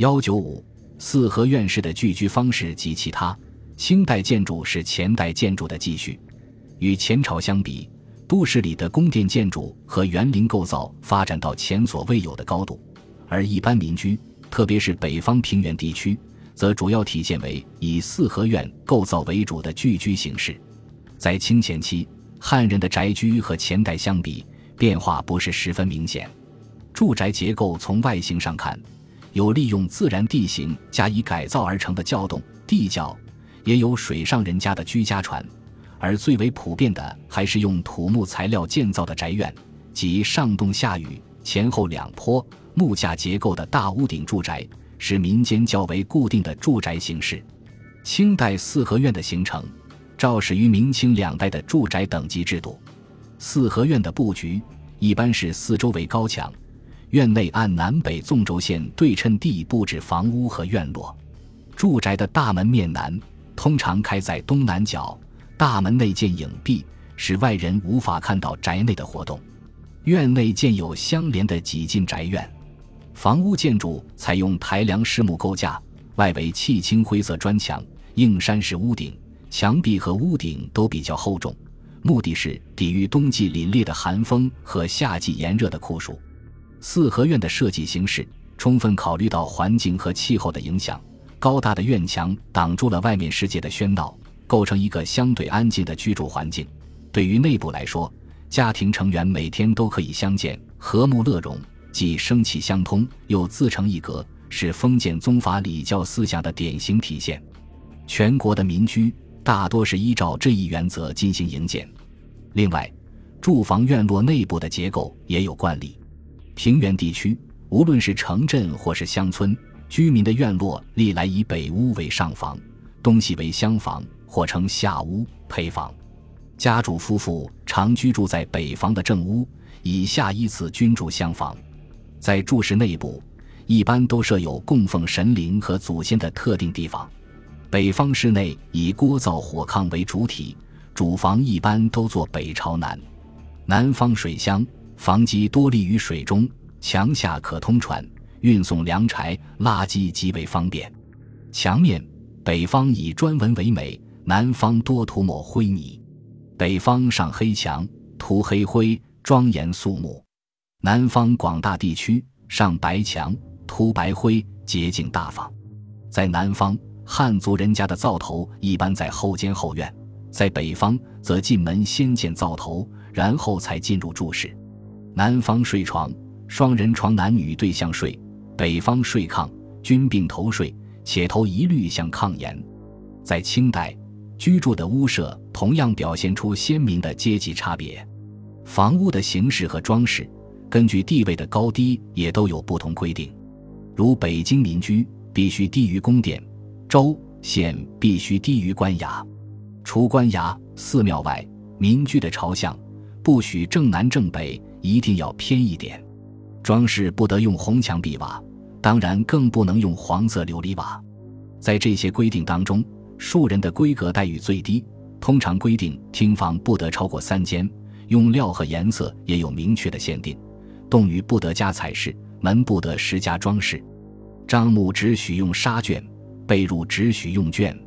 幺九五四合院式的聚居方式及其他。清代建筑是前代建筑的继续，与前朝相比，都市里的宫殿建筑和园林构造发展到前所未有的高度，而一般民居，特别是北方平原地区，则主要体现为以四合院构造为主的聚居形式。在清前期，汉人的宅居和前代相比，变化不是十分明显。住宅结构从外形上看，有利用自然地形加以改造而成的窖洞、地窖。也有水上人家的居家船，而最为普遍的还是用土木材料建造的宅院，即上洞下雨、前后两坡、木架结构的大屋顶住宅，是民间较为固定的住宅形式。清代四合院的形成，肇始于明清两代的住宅等级制度。四合院的布局一般是四周围高墙，院内按南北纵轴线对称地布置房屋和院落，住宅的大门面南。通常开在东南角，大门内建影壁，使外人无法看到宅内的活动。院内建有相连的几进宅院。房屋建筑采用台梁实木构架，外围砌青灰色砖墙，硬山式屋顶，墙壁和屋顶都比较厚重，目的是抵御冬季凛冽的寒风和夏季炎热的酷暑。四合院的设计形式充分考虑到环境和气候的影响。高大的院墙挡住了外面世界的喧闹，构成一个相对安静的居住环境。对于内部来说，家庭成员每天都可以相见，和睦乐融，既生气相通，又自成一格，是封建宗法礼教思想的典型体现。全国的民居大多是依照这一原则进行营建。另外，住房院落内部的结构也有惯例。平原地区，无论是城镇或是乡村。居民的院落历来以北屋为上房，东西为厢房，或称下屋、配房。家主夫妇常居住在北房的正屋，以下依次均住厢房。在住室内部，一般都设有供奉神灵和祖先的特定地方。北方室内以锅灶火炕为主体，主房一般都坐北朝南。南方水乡，房基多立于水中，墙下可通船。运送粮柴、垃圾极为方便。墙面北方以砖纹为美，南方多涂抹灰泥。北方上黑墙，涂黑灰，庄严肃穆；南方广大地区上白墙，涂白灰，洁净大方。在南方，汉族人家的灶头一般在后间后院；在北方，则进门先建灶头，然后才进入住室。南方睡床，双人床，男女对向睡。北方睡炕，均并头睡，且头一律向炕沿。在清代，居住的屋舍同样表现出鲜明的阶级差别。房屋的形式和装饰，根据地位的高低也都有不同规定。如北京民居必须低于宫殿，州县必须低于官衙。除官衙、寺庙外，民居的朝向不许正南正北，一定要偏一点。装饰不得用红墙壁瓦。当然，更不能用黄色琉璃瓦。在这些规定当中，庶人的规格待遇最低。通常规定，厅房不得超过三间，用料和颜色也有明确的限定。洞宇不得加彩饰，门不得施加装饰。樟木只许用纱绢，被褥只许用绢。